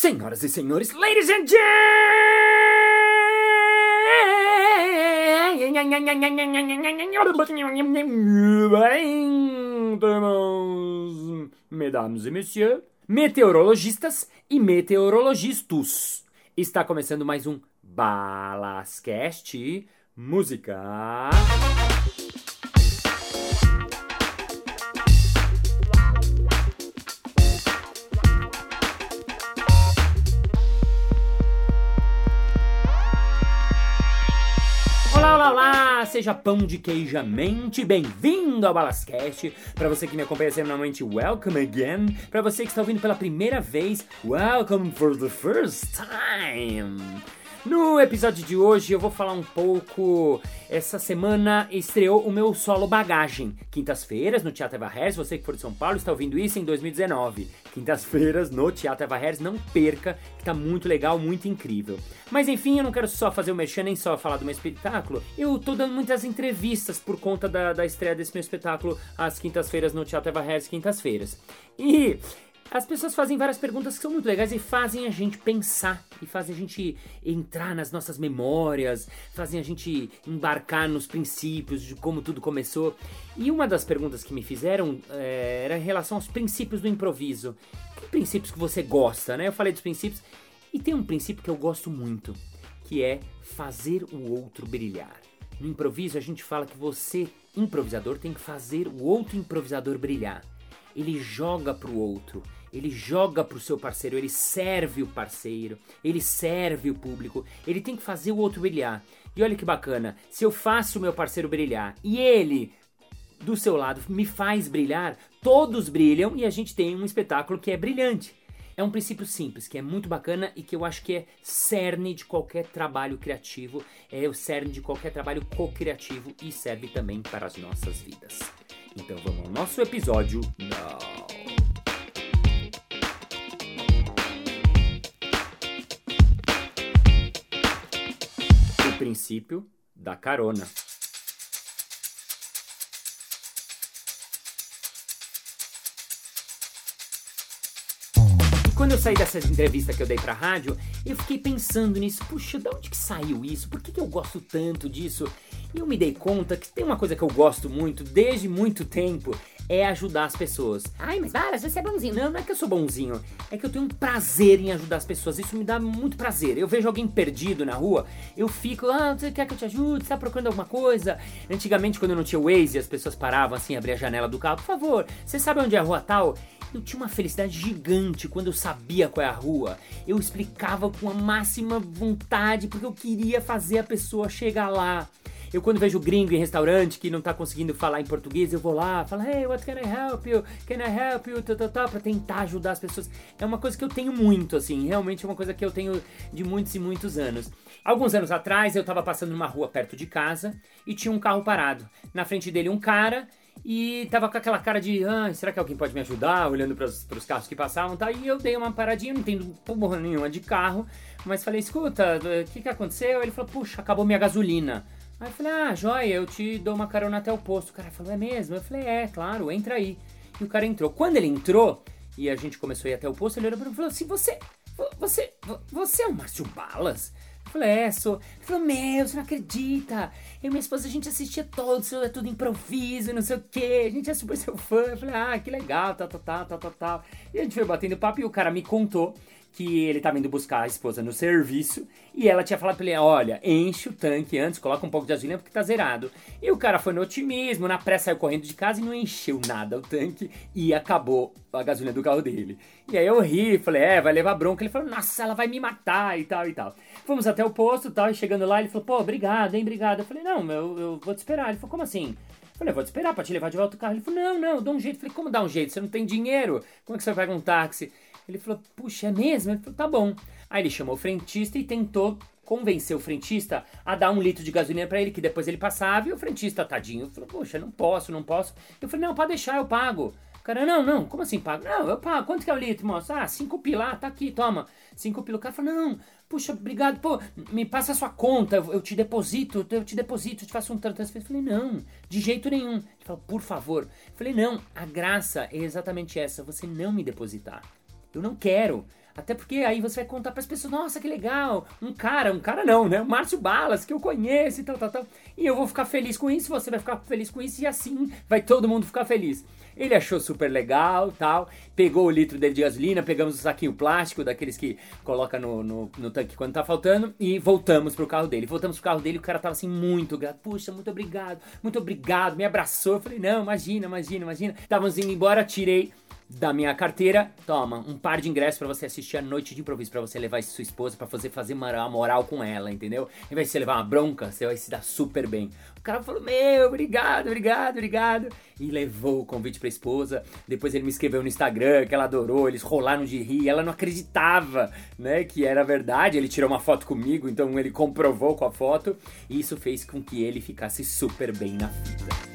Senhoras e senhores, ladies and gentlemen, mesdames e messieurs, meteorologistas e meteorologistas. Está começando mais um Balascast Música. Seja pão de queijamente bem-vindo ao Balascast. Para você que me acompanha semanalmente, welcome again. Para você que está ouvindo pela primeira vez, welcome for the first time. No episódio de hoje eu vou falar um pouco. Essa semana estreou o meu solo Bagagem. Quintas-feiras no Teatro Eva Harris. Você que for de São Paulo está ouvindo isso em 2019. Quintas-feiras no Teatro Eva Harris. Não perca, que tá muito legal, muito incrível. Mas enfim, eu não quero só fazer o mexer nem só falar do meu espetáculo. Eu tô dando muitas entrevistas por conta da, da estreia desse meu espetáculo às quintas-feiras no Teatro Eva Harris, quintas-feiras. E as pessoas fazem várias perguntas que são muito legais e fazem a gente pensar, e fazem a gente entrar nas nossas memórias, fazem a gente embarcar nos princípios de como tudo começou. E uma das perguntas que me fizeram é, era em relação aos princípios do improviso. Que princípios que você gosta, né? Eu falei dos princípios, e tem um princípio que eu gosto muito, que é fazer o outro brilhar. No improviso a gente fala que você, improvisador, tem que fazer o outro improvisador brilhar. Ele joga pro outro, ele joga pro seu parceiro, ele serve o parceiro, ele serve o público, ele tem que fazer o outro brilhar. E olha que bacana, se eu faço o meu parceiro brilhar e ele do seu lado me faz brilhar, todos brilham e a gente tem um espetáculo que é brilhante. É um princípio simples, que é muito bacana e que eu acho que é cerne de qualquer trabalho criativo, é o cerne de qualquer trabalho co-criativo e serve também para as nossas vidas. Então vamos ao nosso episódio. Não. Princípio da carona. Quando eu saí dessa entrevista que eu dei pra rádio, eu fiquei pensando nisso. Puxa, de onde que saiu isso? Por que, que eu gosto tanto disso? E eu me dei conta que tem uma coisa que eu gosto muito, desde muito tempo, é ajudar as pessoas. Ai, mas Varas, você é bonzinho. Não, não é que eu sou bonzinho. É que eu tenho um prazer em ajudar as pessoas. Isso me dá muito prazer. Eu vejo alguém perdido na rua, eu fico, ah, você quer que eu te ajude? Você tá procurando alguma coisa? Antigamente, quando não tinha Waze, as pessoas paravam assim, abriam a janela do carro. Por favor, você sabe onde é a rua tal? Eu tinha uma felicidade gigante quando eu sabia qual é a rua. Eu explicava com a máxima vontade porque eu queria fazer a pessoa chegar lá. Eu quando vejo gringo em restaurante que não tá conseguindo falar em português, eu vou lá, falo, hey, what can I help you? Can I help you? Tá, tá, tá, pra tentar ajudar as pessoas. É uma coisa que eu tenho muito, assim, realmente é uma coisa que eu tenho de muitos e muitos anos. Alguns anos atrás, eu tava passando numa rua perto de casa e tinha um carro parado. Na frente dele um cara e tava com aquela cara de, ah, será que alguém pode me ajudar? Olhando para os carros que passavam, tá? E eu dei uma paradinha, não entendo porra nenhuma de carro, mas falei, escuta, o que que aconteceu? Ele falou, puxa, acabou minha gasolina. Aí eu falei, ah, joia, eu te dou uma carona até o posto. O cara falou, é mesmo? Eu falei, é, claro, entra aí. E o cara entrou. Quando ele entrou, e a gente começou a ir até o posto, ele olhou pra mim e falou assim, você, você, você é o Márcio Balas? Falei, é, sou. Ele falou, meu, você não acredita. Eu e minha esposa, a gente assistia todos, é tudo improviso, não sei o que. A gente é super seu fã. Eu falei, ah, que legal, tal, tal, tal, tal, tal. E a gente foi batendo papo e o cara me contou que ele tava indo buscar a esposa no serviço e ela tinha falado pra ele: olha, enche o tanque antes, coloca um pouco de gasolina porque tá zerado. E o cara foi no otimismo, na pressa saiu correndo de casa e não encheu nada o tanque e acabou a gasolina do carro dele. E aí eu ri, falei: é, vai levar bronca. Ele falou: nossa, ela vai me matar e tal e tal. Fomos até o posto e tal, e chegando lá ele falou: pô, obrigado, hein, obrigado. Eu falei: não, eu, eu vou te esperar. Ele falou: como assim? Eu falei, vou te esperar pra te levar de volta o carro. Ele falou, não, não, dá um jeito. Eu falei, como dá um jeito? Você não tem dinheiro? Como é que você vai pagar um táxi? Ele falou, puxa, é mesmo? Ele falou, tá bom. Aí ele chamou o frentista e tentou convencer o frentista a dar um litro de gasolina para ele, que depois ele passava, e o frentista, tadinho, falou, poxa, não posso, não posso. Eu falei, não, pode deixar, eu pago. O cara, não, não, como assim pago? Não, eu pago. Quanto que é o litro, moço? Ah, cinco pila, tá aqui, toma. Cinco pila. O cara falou, não, puxa, obrigado, pô, me passa a sua conta, eu te deposito, eu te deposito, eu te faço um transferência. Eu falei, não, de jeito nenhum. Ele falou, por favor. Eu falei, não, a graça é exatamente essa, você não me depositar. Eu não quero. Até porque aí você vai contar para as pessoas, nossa, que legal, um cara, um cara não, né? O Márcio Balas, que eu conheço e tal, tal, tal. E eu vou ficar feliz com isso, você vai ficar feliz com isso e assim vai todo mundo ficar feliz. Ele achou super legal, tal. Pegou o litro dele de gasolina, pegamos o saquinho plástico daqueles que coloca no, no, no, tanque quando tá faltando e voltamos pro carro dele. Voltamos pro carro dele, o cara tava assim muito grato. Puxa, muito obrigado, muito obrigado. Me abraçou. Eu falei, não, imagina, imagina, imagina. Estávamos indo embora, tirei da minha carteira, toma, um par de ingressos para você assistir a noite de improviso, para você levar sua esposa, para fazer fazer uma moral com ela, entendeu? Em vez de você levar uma bronca, você vai se dar super bem. O cara falou: Meu, obrigado, obrigado, obrigado. E levou o convite pra esposa. Depois ele me escreveu no Instagram que ela adorou, eles rolaram de rir. Ela não acreditava, né, que era verdade. Ele tirou uma foto comigo, então ele comprovou com a foto. E isso fez com que ele ficasse super bem na fita.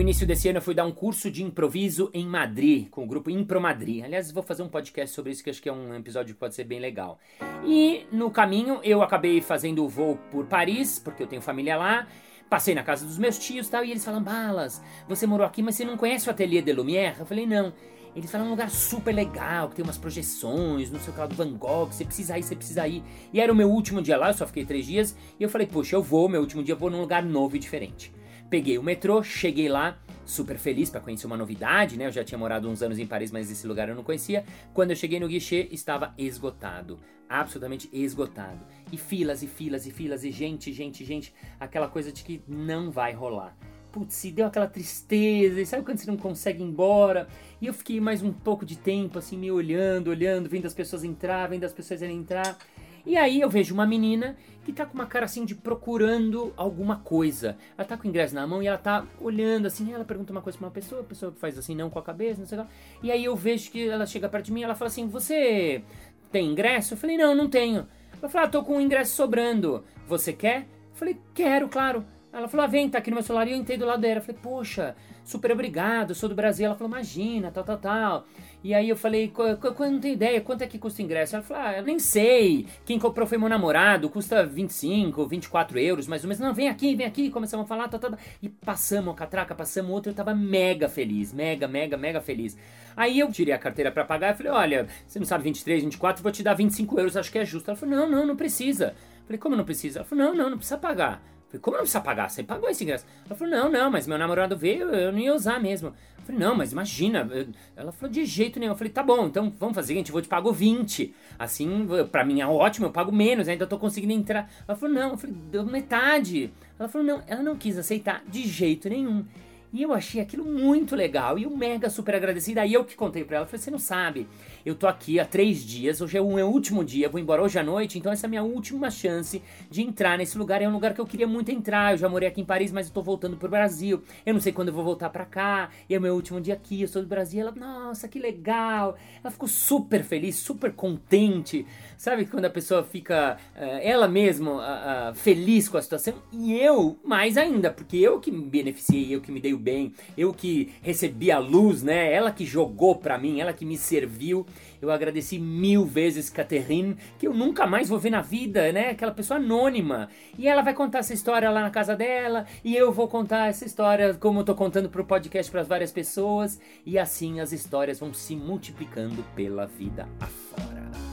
No início desse ano eu fui dar um curso de improviso em Madrid, com o grupo Impro Madrid. Aliás, vou fazer um podcast sobre isso que acho que é um episódio que pode ser bem legal. E no caminho eu acabei fazendo o voo por Paris, porque eu tenho família lá. Passei na casa dos meus tios e tal, e eles falam: Balas, você morou aqui, mas você não conhece o Ateliê de Lumière? Eu falei: Não. Eles falam um lugar super legal, que tem umas projeções, não sei o que lá do Van Gogh, você precisa ir, você precisa ir. E era o meu último dia lá, eu só fiquei três dias, e eu falei, poxa, eu vou, meu último dia, eu vou num lugar novo e diferente. Peguei o metrô, cheguei lá, super feliz para conhecer uma novidade, né? Eu já tinha morado uns anos em Paris, mas esse lugar eu não conhecia. Quando eu cheguei no guichê, estava esgotado, absolutamente esgotado. E filas e filas e filas e gente, gente, gente, aquela coisa de que não vai rolar. Putz, se deu aquela tristeza, e sabe quando você não consegue ir embora? E eu fiquei mais um pouco de tempo assim, me olhando, olhando, vendo as pessoas entrar, vendo as pessoas entrar. E aí eu vejo uma menina que tá com uma cara assim de procurando alguma coisa. Ela tá com o ingresso na mão e ela tá olhando assim, ela pergunta uma coisa pra uma pessoa, a pessoa faz assim, não com a cabeça, não sei lá. E aí eu vejo que ela chega perto de mim e ela fala assim: Você tem ingresso? Eu falei: Não, não tenho. Ela falou: Ah, tô com um ingresso sobrando. Você quer? Eu falei: Quero, claro. Ela falou: ah, vem, tá aqui no meu celular. E eu entrei do lado dela. Eu falei: Poxa, super obrigado, sou do Brasil. Ela falou: Imagina, tal, tal, tal. E aí eu falei, eu não tenho ideia, quanto é que custa o ingresso? Ela falou, ah, eu nem sei. Quem comprou foi meu namorado, custa 25, 24 euros, mais ou menos. Não, vem aqui, vem aqui. Começamos a falar, tá, tá, tá. E passamos a catraca, passamos outra, eu tava mega feliz, mega, mega, mega feliz. Aí eu tirei a carteira para pagar e falei, olha, você não sabe 23, 24, vou te dar 25 euros, acho que é justo. Ela falou, não, não, não precisa. Eu falei, como não precisa? Ela falou, não, não, não precisa pagar. Falei, como não precisa pagar? Você pagou esse ingresso? Ela falou, não, não, mas meu namorado veio, eu não ia usar mesmo. Eu falei, não, mas imagina. Ela falou, de jeito nenhum. Eu falei, tá bom, então vamos fazer o seguinte, eu vou te pago 20. Assim, pra mim é ótimo, eu pago menos, ainda tô conseguindo entrar. Ela falou, não, eu falei, deu metade. Ela falou, não, ela não quis aceitar de jeito nenhum. E eu achei aquilo muito legal e o mega super agradecida. Aí eu que contei pra ela, falei, você não sabe, eu tô aqui há três dias, hoje é o meu último dia, vou embora hoje à noite, então essa é a minha última chance de entrar nesse lugar. É um lugar que eu queria muito entrar, eu já morei aqui em Paris, mas eu tô voltando pro Brasil. Eu não sei quando eu vou voltar pra cá, e é o meu último dia aqui, eu sou do Brasil. Ela, nossa, que legal. Ela ficou super feliz, super contente. Sabe quando a pessoa fica, uh, ela mesma, uh, uh, feliz com a situação? E eu, mais ainda, porque eu que me beneficiei, eu que me dei o bem, eu que recebi a luz, né? Ela que jogou pra mim, ela que me serviu. Eu agradeci mil vezes Catherine, que eu nunca mais vou ver na vida, né? Aquela pessoa anônima. E ela vai contar essa história lá na casa dela, e eu vou contar essa história como eu tô contando pro podcast para várias pessoas, e assim as histórias vão se multiplicando pela vida afora.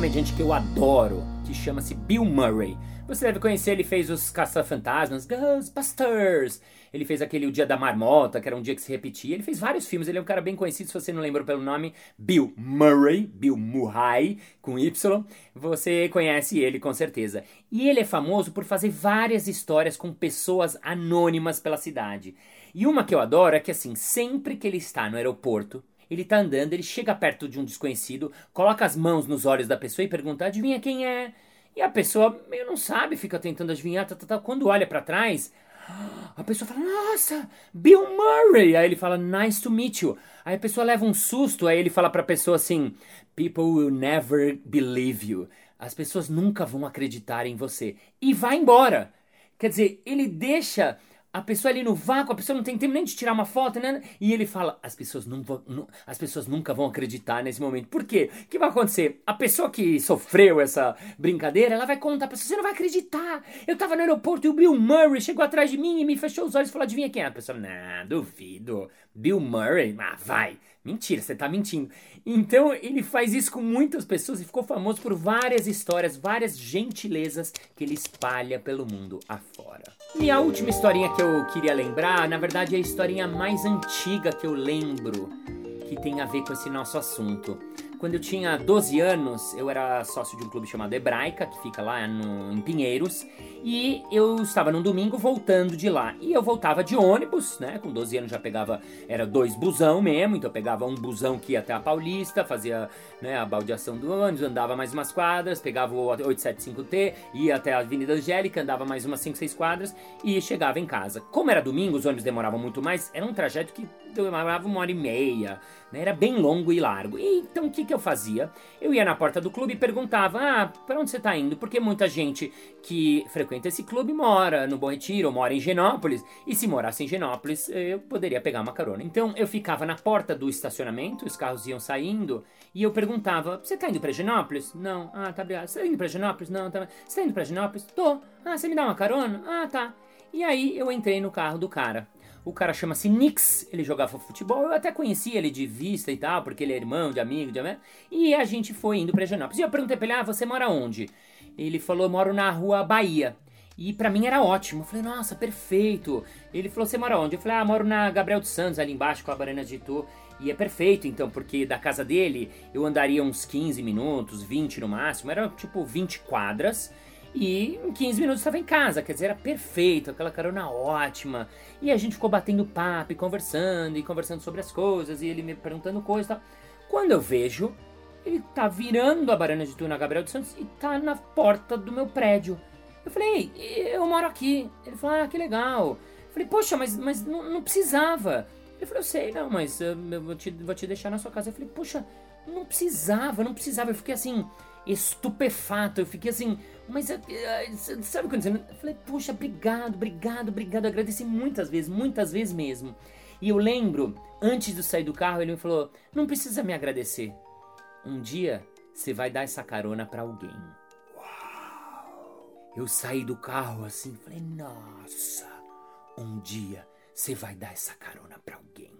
Comediante que eu adoro, que chama-se Bill Murray. Você deve conhecer, ele fez os Caça-Fantasmas, Ghostbusters. Ele fez aquele O Dia da Marmota, que era um dia que se repetia. Ele fez vários filmes, ele é um cara bem conhecido, se você não lembrou pelo nome, Bill Murray, Bill Murray, com Y. Você conhece ele com certeza. E ele é famoso por fazer várias histórias com pessoas anônimas pela cidade. E uma que eu adoro é que assim, sempre que ele está no aeroporto, ele tá andando, ele chega perto de um desconhecido, coloca as mãos nos olhos da pessoa e pergunta: adivinha quem é? E a pessoa meio não sabe, fica tentando adivinhar. Tá, tá, tá. Quando olha para trás, a pessoa fala: Nossa, Bill Murray! Aí ele fala: Nice to meet you. Aí a pessoa leva um susto, aí ele fala pra pessoa assim: People will never believe you. As pessoas nunca vão acreditar em você. E vai embora. Quer dizer, ele deixa a pessoa ali no vácuo, a pessoa não tem tempo nem de tirar uma foto, né? E ele fala: as pessoas, não vão, não, as pessoas nunca vão acreditar nesse momento. Por quê? O que vai acontecer? A pessoa que sofreu essa brincadeira, ela vai contar pra você: você não vai acreditar. Eu tava no aeroporto e o Bill Murray chegou atrás de mim e me fechou os olhos e falou: adivinha quem é? A pessoa: não, duvido. Bill Murray? Ah, vai. Mentira, você tá mentindo. Então ele faz isso com muitas pessoas e ficou famoso por várias histórias, várias gentilezas que ele espalha pelo mundo afora. E a última historinha que eu queria lembrar, na verdade é a historinha mais antiga que eu lembro, que tem a ver com esse nosso assunto. Quando eu tinha 12 anos, eu era sócio de um clube chamado Hebraica, que fica lá no, em Pinheiros, e eu estava num domingo voltando de lá. E eu voltava de ônibus, né? Com 12 anos já pegava, era dois busão mesmo, então eu pegava um busão que ia até a Paulista, fazia né, a baldeação do ônibus, andava mais umas quadras, pegava o 875T, ia até a Avenida Angélica, andava mais umas 5, 6 quadras e chegava em casa. Como era domingo, os ônibus demoravam muito mais, era um trajeto que demorava uma hora e meia, né? Era bem longo e largo. E, então o que, que eu fazia? Eu ia na porta do clube e perguntava: Ah, para onde você está indo? Porque muita gente que frequenta esse clube mora no Bom Retiro mora em Genópolis. E se morasse em Genópolis, eu poderia pegar uma carona. Então eu ficava na porta do estacionamento, os carros iam saindo, e eu perguntava: Você está indo para Genópolis? Não. Ah, tá obrigado. Você está indo para Genópolis? Não, tá. Você está indo para Genópolis? Tô. Ah, você me dá uma carona? Ah, tá. E aí eu entrei no carro do cara. O cara chama-se Nix, ele jogava futebol. Eu até conhecia ele de vista e tal, porque ele é irmão de amigo, de amigo. E a gente foi indo pra Janópolis. E eu perguntei pra ele: Ah, você mora onde? Ele falou: moro na rua Bahia. E para mim era ótimo. Eu falei, nossa, perfeito. Ele falou, você mora onde? Eu falei, ah, moro na Gabriel dos Santos, ali embaixo, com a Barana de Itu. E é perfeito, então, porque da casa dele eu andaria uns 15 minutos, 20 no máximo. Era tipo 20 quadras. E em 15 minutos estava em casa, quer dizer, era perfeito, aquela carona ótima. E a gente ficou batendo papo e conversando, e conversando sobre as coisas, e ele me perguntando coisas e tal. Quando eu vejo, ele tá virando a Barana de Tuna Gabriel dos Santos e tá na porta do meu prédio. Eu falei, eu moro aqui. Ele falou, ah, que legal. Eu falei, poxa, mas, mas não, não precisava. Ele falou, eu sei, não, mas eu vou te, vou te deixar na sua casa. Eu falei, poxa, não precisava, não precisava. Eu fiquei assim, estupefato. Eu fiquei assim, mas eh, eh, sabe quando você. Eu falei, puxa, obrigado, obrigado, obrigado. Eu agradeci muitas vezes, muitas vezes mesmo. E eu lembro, antes de sair do carro, ele me falou: Não precisa me agradecer. Um dia você vai dar essa carona para alguém. Uau! Eu saí do carro assim, falei: Nossa, um dia você vai dar essa carona para alguém.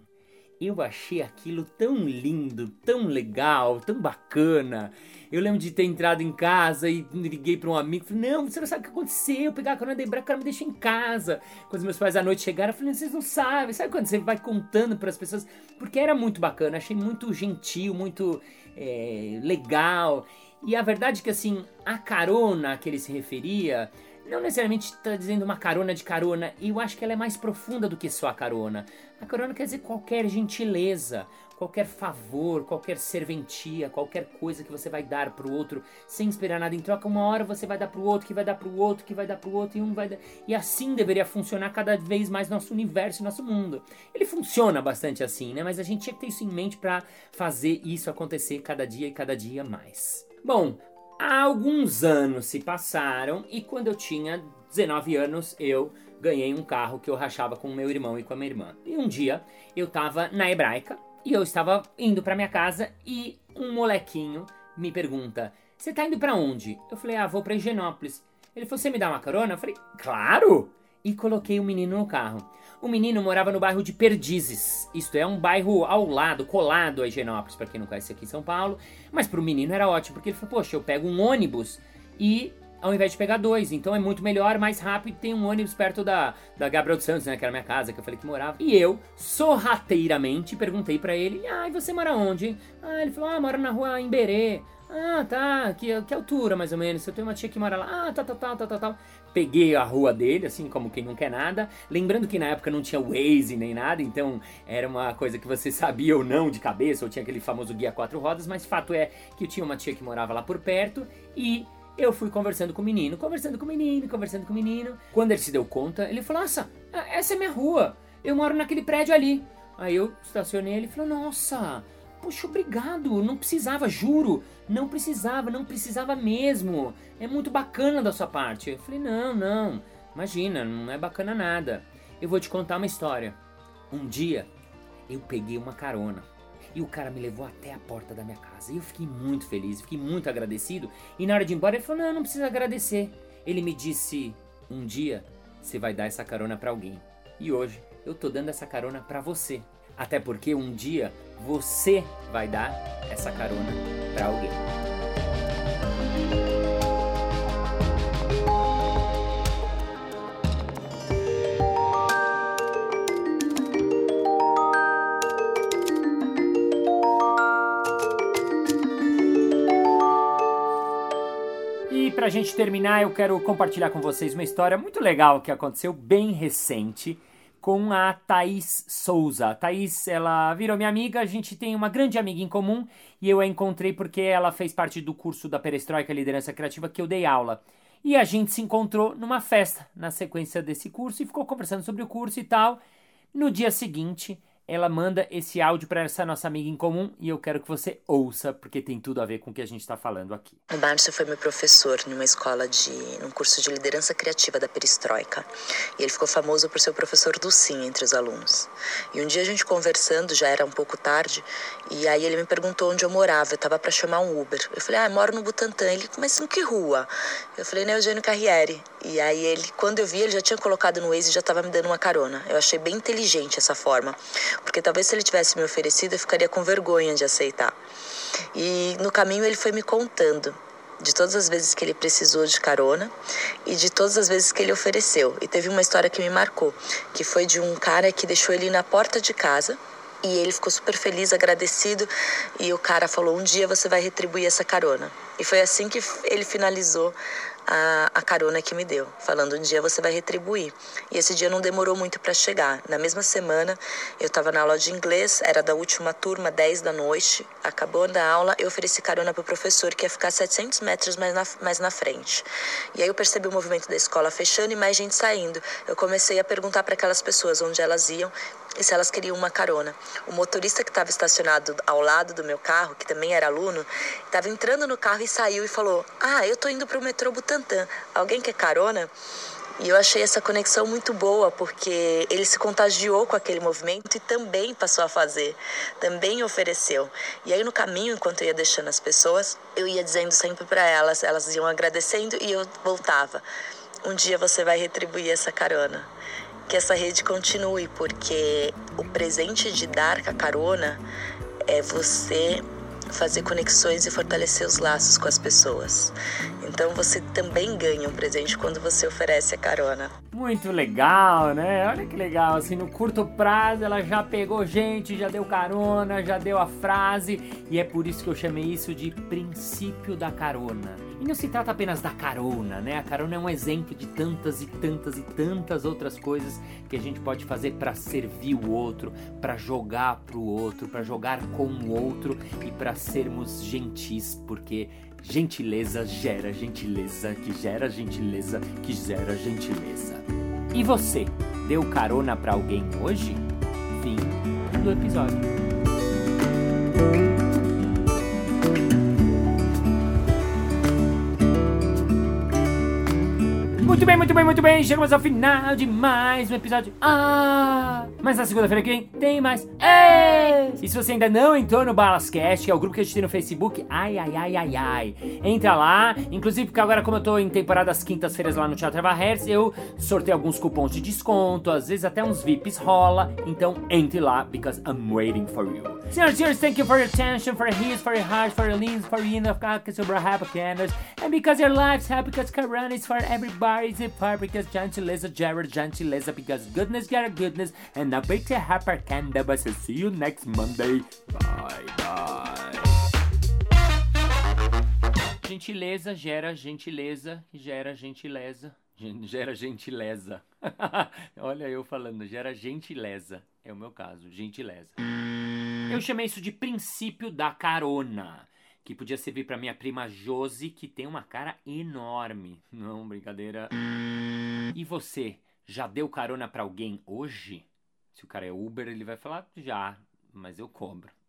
Eu achei aquilo tão lindo, tão legal, tão bacana. Eu lembro de ter entrado em casa e liguei para um amigo. Falei, não, você não sabe o que aconteceu. Eu pegar a carona da o cara me deixou em casa. Quando meus pais à noite chegaram, eu falei, vocês não sabem. Sabe quando você vai contando para as pessoas? Porque era muito bacana, achei muito gentil, muito é, legal. E a verdade é que, assim, a carona que ele se referia não necessariamente está dizendo uma carona de carona, e eu acho que ela é mais profunda do que só a carona. A carona quer dizer qualquer gentileza, qualquer favor, qualquer serventia, qualquer coisa que você vai dar pro outro sem esperar nada em troca. Uma hora você vai dar pro outro, que vai dar pro outro, que vai dar pro outro e um vai dar. E assim deveria funcionar cada vez mais nosso universo, nosso mundo. Ele funciona bastante assim, né? Mas a gente tinha que ter isso em mente para fazer isso acontecer cada dia e cada dia mais. Bom, alguns anos se passaram e quando eu tinha 19 anos eu ganhei um carro que eu rachava com meu irmão e com a minha irmã. E um dia eu tava na hebraica e eu estava indo para minha casa e um molequinho me pergunta: "Você tá indo para onde?" Eu falei: "Ah, vou para Higienópolis". Ele falou: "Você me dá uma carona?" Eu falei: "Claro!" E coloquei o menino no carro. O menino morava no bairro de Perdizes. Isto é um bairro ao lado, colado a Higienópolis, para quem não conhece aqui em São Paulo. Mas para o menino era ótimo, porque ele falou: "Poxa, eu pego um ônibus e ao invés de pegar dois. Então é muito melhor, mais rápido. Tem um ônibus perto da, da Gabriel dos Santos, né? Que era minha casa, que eu falei que morava. E eu, sorrateiramente, perguntei para ele: Ah, e você mora onde? Ah, ele falou: Ah, mora na rua Emberê. Ah, tá. Que, que altura, mais ou menos? Eu tenho uma tia que mora lá. Ah, tá, tá, tá, tá, tá, tá. Peguei a rua dele, assim como quem não quer nada. Lembrando que na época não tinha Waze nem nada, então era uma coisa que você sabia ou não de cabeça, ou tinha aquele famoso guia quatro rodas, mas fato é que eu tinha uma tia que morava lá por perto e eu fui conversando com o menino, conversando com o menino, conversando com o menino. Quando ele se deu conta, ele falou: Nossa, essa é minha rua. Eu moro naquele prédio ali. Aí eu estacionei ele falou: Nossa, puxa, obrigado. Não precisava, juro. Não precisava, não precisava mesmo. É muito bacana da sua parte. Eu falei: Não, não. Imagina, não é bacana nada. eu vou te contar uma história. Um dia eu peguei uma carona e o cara me levou até a porta da minha casa. E eu fiquei muito feliz, fiquei muito agradecido. E na hora de ir embora ele falou: Não, não precisa agradecer. Ele me disse: Um dia você vai dar essa carona para alguém. E hoje eu tô dando essa carona para você. Até porque um dia você vai dar essa carona para alguém. Pra gente terminar, eu quero compartilhar com vocês uma história muito legal que aconteceu bem recente com a Thaís Souza. A Thaís, ela virou minha amiga, a gente tem uma grande amiga em comum e eu a encontrei porque ela fez parte do curso da Perestroika Liderança Criativa que eu dei aula. E a gente se encontrou numa festa na sequência desse curso e ficou conversando sobre o curso e tal. No dia seguinte, ela manda esse áudio para essa nossa amiga em comum e eu quero que você ouça, porque tem tudo a ver com o que a gente está falando aqui. O Márcio foi meu professor numa escola de. num curso de liderança criativa da Perestroika. E ele ficou famoso por ser o professor do sim entre os alunos. E um dia a gente conversando, já era um pouco tarde, e aí ele me perguntou onde eu morava. Eu estava para chamar um Uber. Eu falei, ah, eu moro no Butantã. Ele, mas em que rua? Eu falei, na Eugênio Carriere. E aí ele, quando eu vi, ele já tinha colocado no Waze e já estava me dando uma carona. Eu achei bem inteligente essa forma porque talvez se ele tivesse me oferecido eu ficaria com vergonha de aceitar. E no caminho ele foi me contando de todas as vezes que ele precisou de carona e de todas as vezes que ele ofereceu. E teve uma história que me marcou, que foi de um cara que deixou ele na porta de casa e ele ficou super feliz, agradecido, e o cara falou: "Um dia você vai retribuir essa carona". E foi assim que ele finalizou a, a carona que me deu, falando um dia você vai retribuir. E esse dia não demorou muito para chegar. Na mesma semana, eu estava na aula de inglês, era da última turma, 10 da noite. Acabou da aula, eu ofereci carona para o professor, que ia ficar 700 metros mais na, mais na frente. E aí eu percebi o movimento da escola fechando e mais gente saindo. Eu comecei a perguntar para aquelas pessoas onde elas iam e se elas queriam uma carona. O motorista que estava estacionado ao lado do meu carro, que também era aluno, estava entrando no carro e saiu e falou: Ah, eu tô indo para o metrô Butantã. Alguém quer carona? E eu achei essa conexão muito boa, porque ele se contagiou com aquele movimento e também passou a fazer, também ofereceu. E aí no caminho, enquanto eu ia deixando as pessoas, eu ia dizendo sempre para elas, elas iam agradecendo e eu voltava. Um dia você vai retribuir essa carona que essa rede continue, porque o presente de dar a carona é você fazer conexões e fortalecer os laços com as pessoas. Então você também ganha um presente quando você oferece a carona. Muito legal, né? Olha que legal, assim, no curto prazo ela já pegou gente, já deu carona, já deu a frase, e é por isso que eu chamei isso de princípio da carona. E não se trata apenas da carona, né? A carona é um exemplo de tantas e tantas e tantas outras coisas que a gente pode fazer para servir o outro, para jogar pro outro, para jogar com o outro e para sermos gentis, porque gentileza gera gentileza, que gera gentileza, que gera gentileza. E você, deu carona para alguém hoje? Fim do episódio. Muito bem, muito bem, muito bem. Chegamos ao final de mais um episódio. Ah! Mas na segunda-feira que vem tem mais. Ei! E se você ainda não entrou no Balascast, que é o grupo que a gente tem no Facebook, ai, ai, ai, ai, ai. Entra lá. Inclusive, porque agora, como eu tô em temporada das quintas-feiras lá no Teatro Hertz, eu sorteio alguns cupons de desconto, às vezes até uns VIPs rola. Então entre lá, because I'm waiting for you. Senhoras e senhores, thank you for your attention, for your ears, for your hearts, for your limbs, for your enough sobre happy candles. And because your life's happy, because Karan is for everybody. Crazy because gentileza, Jared gentileza, because goodness got goodness, and a big happy candle. So see you next Monday. Bye bye. Gentileza gera gentileza, gera gentileza, gera gentileza. Olha eu falando, gera gentileza. É o meu caso, gentileza. Eu chamei isso de princípio da carona que podia servir para minha prima Josi, que tem uma cara enorme. Não, brincadeira. E você, já deu carona para alguém hoje? Se o cara é Uber, ele vai falar já, mas eu cobro.